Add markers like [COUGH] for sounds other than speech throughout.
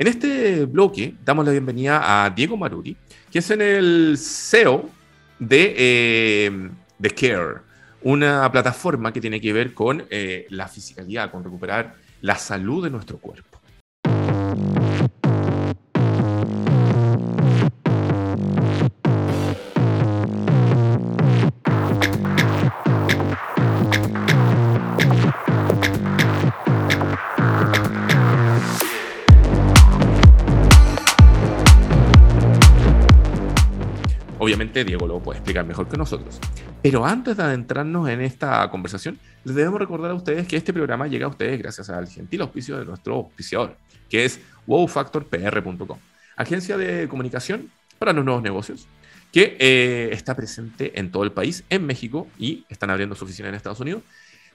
En este bloque damos la bienvenida a Diego Maruri, que es en el CEO de, eh, de Care, una plataforma que tiene que ver con eh, la fisicalidad, con recuperar la salud de nuestro cuerpo. Obviamente Diego lo puede explicar mejor que nosotros. Pero antes de adentrarnos en esta conversación, les debemos recordar a ustedes que este programa llega a ustedes gracias al gentil auspicio de nuestro auspiciador, que es wowfactorpr.com, agencia de comunicación para los nuevos negocios, que eh, está presente en todo el país, en México, y están abriendo su oficina en Estados Unidos,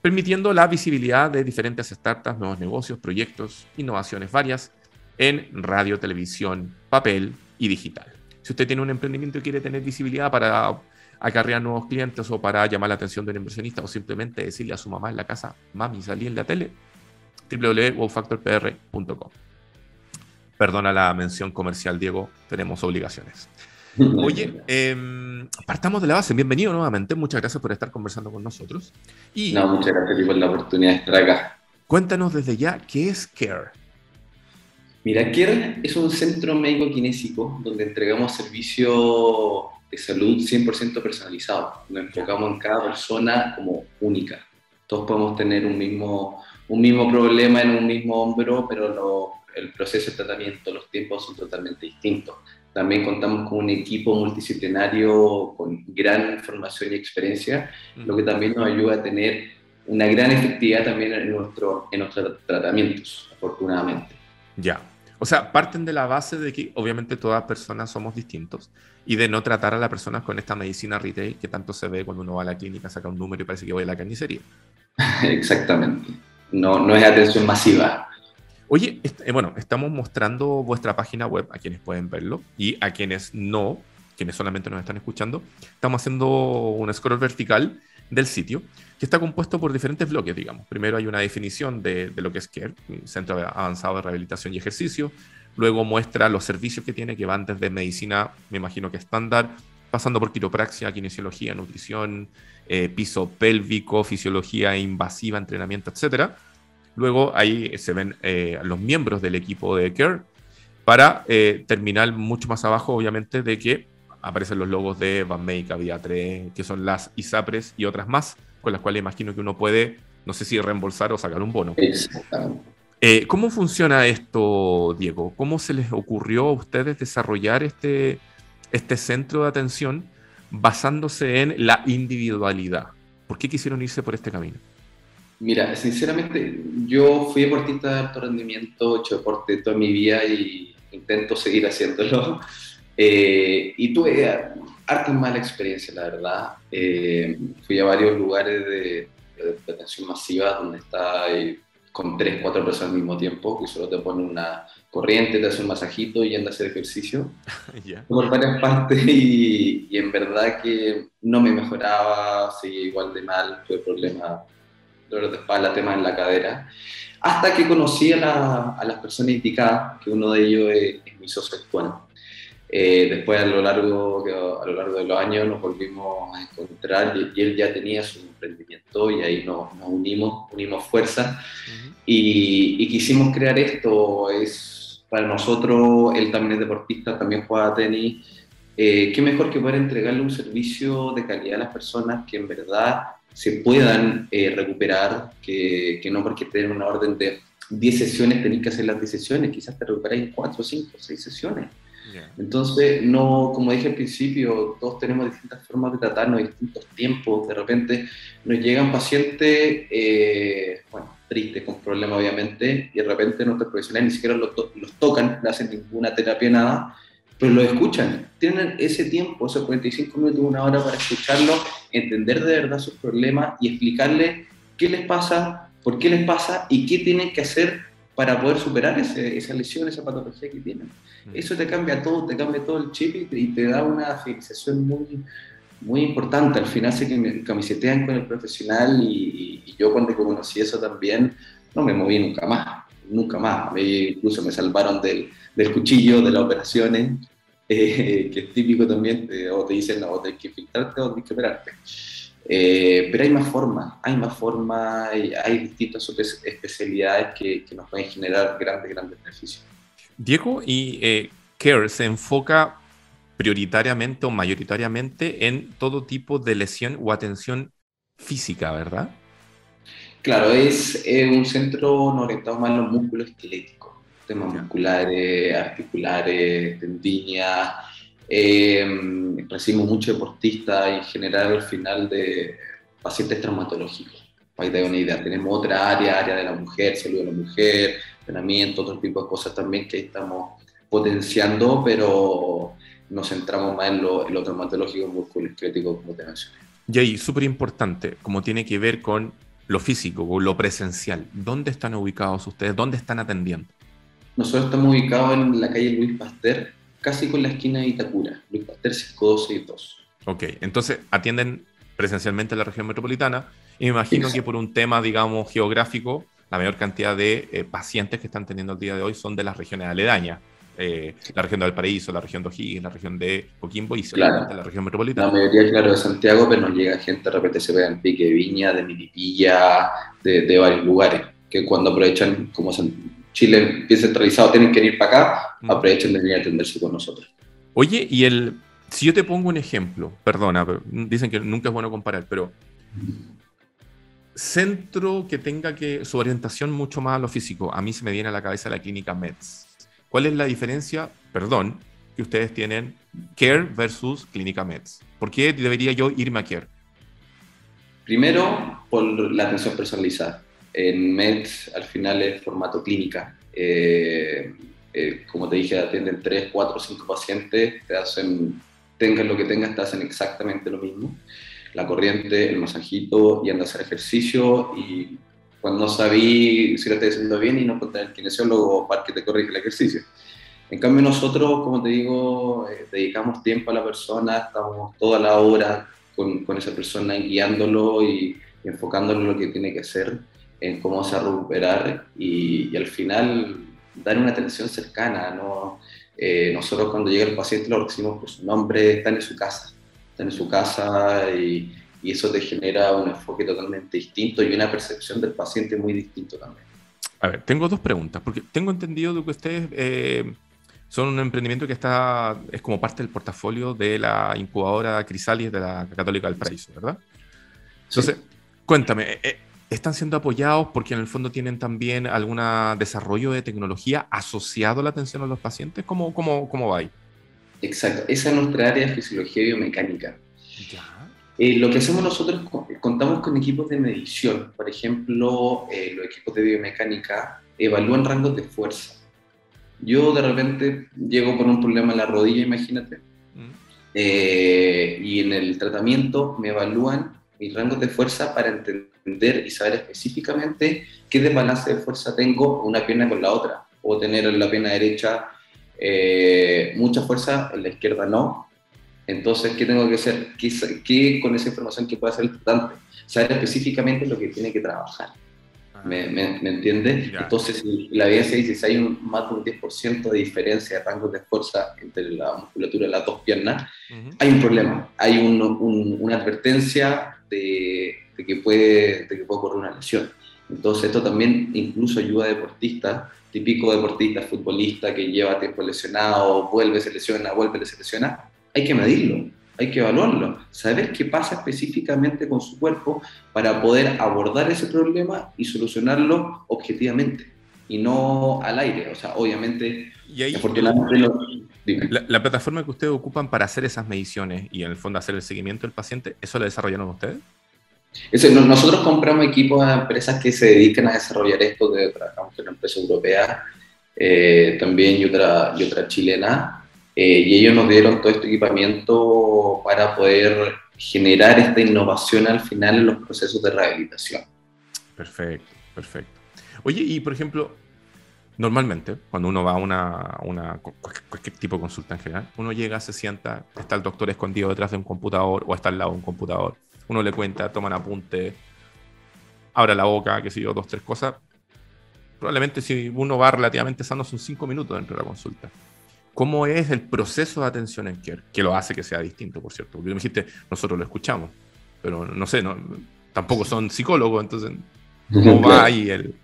permitiendo la visibilidad de diferentes startups, nuevos negocios, proyectos, innovaciones varias en radio, televisión, papel y digital. Si usted tiene un emprendimiento y quiere tener visibilidad para acarrear nuevos clientes o para llamar la atención de un inversionista o simplemente decirle a su mamá en la casa, mami, salí en la tele, www.wowfactorpr.com. Perdona la mención comercial, Diego, tenemos obligaciones. [LAUGHS] Oye, em, partamos de la base. Bienvenido nuevamente. Muchas gracias por estar conversando con nosotros. Y no, muchas gracias por la oportunidad de estar acá. Cuéntanos desde ya qué es CARE. Mira, CARE es un centro médico kinésico donde entregamos servicio de salud 100% personalizado. Nos enfocamos en cada persona como única. Todos podemos tener un mismo, un mismo problema en un mismo hombro, pero el proceso de tratamiento, los tiempos son totalmente distintos. También contamos con un equipo multidisciplinario con gran formación y experiencia, lo que también nos ayuda a tener una gran efectividad también en, nuestro, en nuestros tratamientos, afortunadamente. Ya. O sea, parten de la base de que obviamente todas personas somos distintos y de no tratar a las personas con esta medicina retail que tanto se ve cuando uno va a la clínica, saca un número y parece que voy a la carnicería. [LAUGHS] Exactamente. No, no es atención masiva. Oye, eh, bueno, estamos mostrando vuestra página web a quienes pueden verlo y a quienes no, quienes solamente nos están escuchando. Estamos haciendo un scroll vertical del sitio, que está compuesto por diferentes bloques, digamos. Primero hay una definición de, lo que es CARE, Centro Avanzado de Rehabilitación y Ejercicio. Luego muestra los servicios que tiene, que van desde medicina, me imagino que estándar, pasando por quiropraxia, kinesiología, nutrición, eh, piso pélvico, fisiología invasiva, entrenamiento, etc. Luego ahí se ven eh, los miembros del equipo de CARE para eh, terminar mucho más abajo, obviamente, de que aparecen los logos de Banmake, Vía 3, que son las ISAPRES y otras más, con las cuales imagino que uno puede, no sé si reembolsar o sacar un bono. Eh, ¿Cómo funciona esto, Diego? ¿Cómo se les ocurrió a ustedes desarrollar este, este centro de atención basándose en la individualidad? ¿Por qué quisieron irse por este camino? Mira, sinceramente, yo fui deportista de alto rendimiento, he hecho deporte toda mi vida y intento seguir haciéndolo. Eh, y tuve harta mala experiencia, la verdad. Eh, fui a varios lugares de, atención masiva donde está con tres, cuatro personas al mismo tiempo, que solo te ponen una corriente, te hacen un masajito y andas a hacer ejercicio. [LAUGHS] Por varias partes y, en verdad que no me mejoraba, seguía igual de mal, tuve problemas, dolor de espalda, temas en la cadera. Hasta que conocí a, las personas indicadas, que uno de ellos es, mi socio actual. Eh, después a lo, largo, a lo largo de los años nos volvimos a encontrar y, él ya tenía su emprendimiento y ahí nos, unimos, unimos fuerzas y, quisimos crear esto. Es para nosotros, él también es deportista, también juega tenis. Eh, qué mejor que poder entregarle un servicio de calidad a las personas que en verdad se puedan eh, recuperar, que, que, no porque tener una orden de 10 sesiones tenéis que hacer las 10 sesiones, quizás te recuperáis en 4, 5, 6 sesiones. Entonces, no, como dije al principio, todos tenemos distintas formas de tratarnos, distintos tiempos. De repente nos llegan pacientes, eh, bueno, tristes, con problemas obviamente, y de repente nuestros profesionales ni siquiera los, los tocan, no hacen ninguna terapia, nada, pero los escuchan. Tienen ese tiempo, esos 45 minutos, una hora para escucharlo, entender de verdad sus problemas y explicarles qué les pasa, por qué les pasa y qué tienen que hacer para poder superar esa lesión, esa patología que tienen. Mm. Eso te cambia todo, te cambia todo el chip y te, da una fidelización muy, muy importante. Al final se que me camisetean con el profesional y, yo cuando conocí eso también no me moví nunca más. nunca más. incluso me salvaron del, del, cuchillo, de las operaciones, [LAUGHS] eh, que es típico también, o te dicen, no, hay que filtrarte o tienes que operarte. Eh, pero hay más formas, hay más formas, hay, hay distintas especialidades que, que, nos pueden generar grandes, grandes beneficios. Diego, y eh, CARE se enfoca prioritariamente o mayoritariamente en todo tipo de lesión o atención física, ¿verdad? Claro, es un centro orientado más a los músculos esqueléticos, temas musculares, articulares, tendinias. Eh, recibimos muchos deportistas y en general al final de pacientes traumatológicos. Para que te una idea, tenemos otra área, área de la mujer, salud de la mujer, entrenamiento, otro tipo de cosas también que estamos potenciando, pero nos centramos más en lo, en lo traumatológico, musculoesquelético, como te mencioné. Y ahí, súper importante, como tiene que ver con lo físico o lo presencial, ¿dónde están ubicados ustedes? ¿Dónde están atendiendo? Nosotros estamos ubicados en la calle Luis Pasteur, casi con la esquina de Itacura, Luis Pasteur 5262. Ok, entonces atienden presencialmente en la región metropolitana y me imagino que por un tema, digamos, geográfico, la mayor cantidad de eh, pacientes que están teniendo el día de hoy son de las regiones aledañas. Eh, la región de Valparaíso, la región de O'Higgins, la región de Coquimbo y claro. la región metropolitana. La mayoría, claro, de Santiago, pero nos llega gente, de repente se ve en Pique de Viña, de Milipilla, de, de, varios lugares, que cuando aprovechan, como Chile bien centralizado, tienen que ir para acá, aprovechan de venir a atenderse con nosotros. Oye, y el, si yo te pongo un ejemplo, perdona, dicen que nunca es bueno comparar, pero centro que tenga que su orientación mucho más a lo físico, a mí se me viene a la cabeza la clínica MEDS ¿Cuál es la diferencia, perdón, que ustedes tienen Care versus Clínica Meds? ¿Por qué debería yo irme a Care? Primero, por la atención personalizada. En Meds al final es formato clínica. Eh, eh, como te dije, atienden 3, 4, 5 pacientes, te hacen, tengan lo que tengas, te hacen exactamente lo mismo. La corriente, el masajito y anda a hacer ejercicio y cuando no sabí si lo estoy haciendo bien y no encontré el kinesiólogo para que te corrija el ejercicio. En cambio nosotros, como te digo, eh, dedicamos tiempo a la persona, estamos toda la hora con, con esa persona guiándolo y, enfocándolo en lo que tiene que hacer, en cómo se va a recuperar y, al final dar una atención cercana. ¿no? Eh, nosotros cuando llega el paciente lo recibimos por su nombre, está en su casa, está en su casa y, y eso te genera un enfoque totalmente distinto y una percepción del paciente muy distinto también. A ver, tengo dos preguntas, porque tengo entendido de que ustedes eh, son un emprendimiento que está, es como parte del portafolio de la incubadora Crisalis de la Católica del Paraíso, ¿verdad? Entonces, cuéntame, eh, ¿están siendo apoyados porque en el fondo tienen también algún desarrollo de tecnología asociado a la atención a los pacientes? ¿Cómo, cómo, cómo va ahí? Exacto, esa es nuestra área de fisiología biomecánica. Ya. Eh, lo que hacemos nosotros, contamos con equipos de medición. Por ejemplo, eh, los equipos de biomecánica evalúan rangos de fuerza. Yo de repente llego con un problema en la rodilla, imagínate, mm. eh, y en el tratamiento me evalúan mis rangos de fuerza para entender y saber específicamente qué desbalance de fuerza tengo una pierna con la otra, o tener en la pierna derecha mucha fuerza, en la izquierda no, entonces, ¿qué tengo que hacer? ¿Qué, con esa información que puede hacer el tratante? Saber específicamente lo que tiene que trabajar. Ah. ¿Me, me, entiende? Entonces, la evidencia dice si hay un, más de un 10% de diferencia de rangos de fuerza entre la musculatura de las dos piernas, hay un problema. Hay una advertencia de, que puede, de que puede ocurrir una lesión. Entonces, esto también incluso ayuda a deportistas, típico deportista, futbolista que lleva tiempo lesionado, vuelve, se lesiona, vuelve, se lesiona hay que medirlo, hay que evaluarlo, saber qué pasa específicamente con su cuerpo para poder abordar ese problema y solucionarlo objetivamente y no al aire. O sea, obviamente, ¿Y ahí, la, la, plataforma que ustedes ocupan para hacer esas mediciones y en el fondo hacer el seguimiento del paciente, ¿eso lo desarrollaron ustedes? nosotros compramos equipos a empresas que se dedican a desarrollar esto, de, trabajamos con una empresa europea eh, también y otra, y otra chilena, eh, y ellos nos dieron todo este equipamiento para poder generar esta innovación al final en los procesos de rehabilitación. Perfecto, perfecto. Oye, y por ejemplo, normalmente cuando uno va a una, una, cualquier tipo de consulta en general, uno llega, se sienta, está el doctor escondido detrás de un computador o está al lado de un computador, uno le cuenta, toman apunte, abra la boca, qué sé yo, dos, tres cosas. probablemente si uno va relativamente sano son cinco minutos dentro de la consulta. ¿Cómo es el proceso de atención en CARE? Que lo hace que sea distinto, por cierto. Porque me dijiste, nosotros lo escuchamos, pero no sé, no, tampoco son psicólogos, entonces, ¿cómo va ahí el...?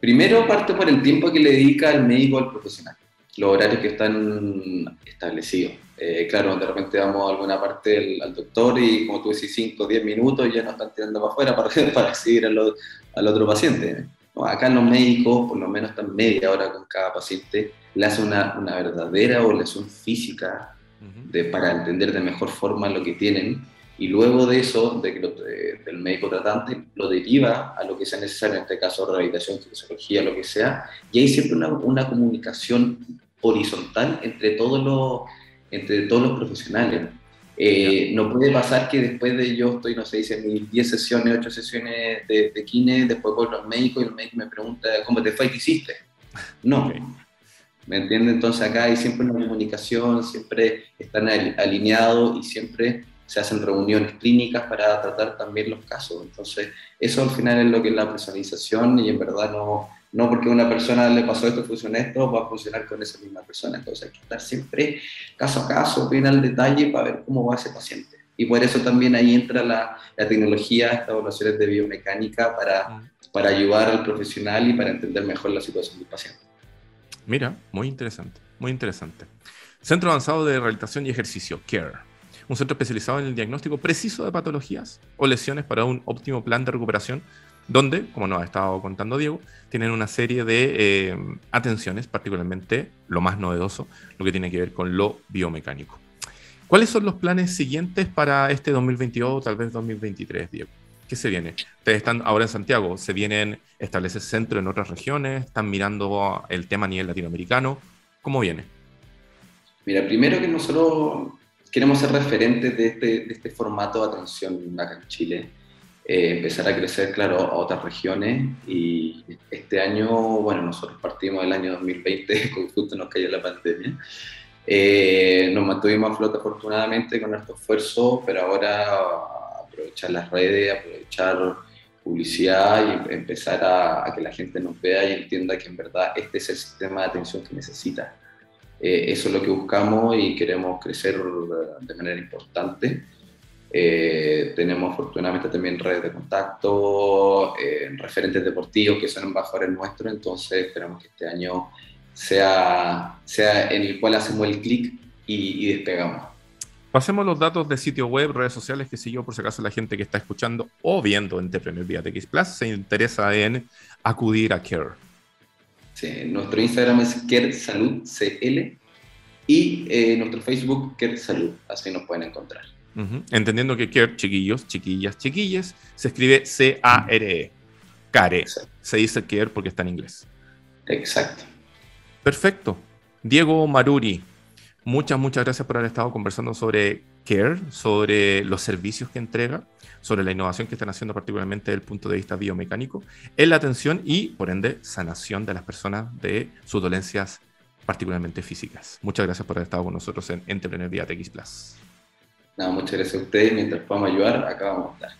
Primero parte por el tiempo que le dedica el médico al profesional, los horarios que están establecidos. Eh, claro, de repente vamos a alguna parte al doctor y como tú decís, 5 o 10 minutos ya nos están tirando para afuera para, [LAUGHS] para seguir al, al otro paciente. acá los médicos, por lo menos están media hora con cada paciente, le hacen una, una verdadera evaluación física de, para entender de mejor forma lo que tienen y luego de eso, de que lo, del médico tratante, lo deriva a lo que sea necesario, en este caso rehabilitación, fisiología, lo que sea, y hay siempre una, una comunicación horizontal entre todos los, entre todos los profesionales. Eh, no puede pasar que después de yo estoy, no sé, hice mis 10 sesiones, 8 sesiones de, de kine, después voy al médico y el médico me pregunta, ¿cómo te fue? ¿Qué hiciste? No. ¿Me entiende? Entonces acá hay siempre una comunicación, siempre están alineados y siempre se hacen reuniones clínicas para tratar también los casos. Entonces, eso al final es lo que es la personalización y en verdad no, no porque a una persona le pasó esto, funciona esto, va a funcionar con esa misma persona. Entonces, hay que estar siempre caso a caso, bien al detalle para ver cómo va ese paciente. Y por eso también ahí entra la, la tecnología, estas evaluaciones de biomecánica para, mm. para ayudar al profesional y para entender mejor la situación del paciente. Mira, muy interesante, muy interesante. Centro Avanzado de Rehabilitación y Ejercicio, CARE un centro especializado en el diagnóstico preciso de patologías o lesiones para un óptimo plan de recuperación, donde, como nos ha estado contando Diego, tienen una serie de eh, atenciones, particularmente lo más novedoso, lo que tiene que ver con lo biomecánico. ¿Cuáles son los planes siguientes para este 2022 o tal vez 2023, Diego? ¿Qué se viene? Ustedes están ahora en Santiago, ¿se vienen establecer centro en otras regiones? ¿Están mirando el tema a nivel latinoamericano? ¿Cómo viene? Mira, primero que nosotros queremos ser referentes de este, de este formato de atención acá en Chile. Eh, empezar a crecer, claro, a otras regiones y este año, bueno, nosotros partimos del año 2020, [LAUGHS] con justo nos cayó la pandemia. Eh, nos mantuvimos a flote afortunadamente con nuestro esfuerzo, pero ahora aprovechar las redes, aprovechar publicidad y empezar a, a, que la gente nos vea y entienda que en verdad este es el sistema de atención que necesita. Eh, eso es lo que buscamos y queremos crecer de manera importante. Eh, tenemos afortunadamente también redes de contacto, eh, referentes deportivos que son embajadores nuestros, entonces esperamos que este año sea, sea en el cual hacemos el clic y, despegamos. Pasemos los datos de sitio web, redes sociales, que si por si acaso la gente que está escuchando o viendo Entrepreneur vía TX Plus se interesa en acudir a Care nuestro Instagram es KerSaludCL y eh, nuestro Facebook KerSalud, así nos pueden encontrar. Entendiendo que Care, chiquillos, chiquillas, chiquilles, se escribe C-A-R-E. Care. Se dice Care porque está en inglés. Exacto. Perfecto. Diego Maruri, muchas, muchas gracias por haber estado conversando sobre Sobre los servicios que entrega sobre la innovación que están haciendo particularmente desde el punto de vista biomecánico en la atención y, por ende, sanación de las personas de sus dolencias particularmente físicas. Muchas gracias por haber estado con nosotros en Entrepreneur Vía TX Plus. Nada, muchas gracias a ustedes. Mientras podamos ayudar, acá vamos a estar.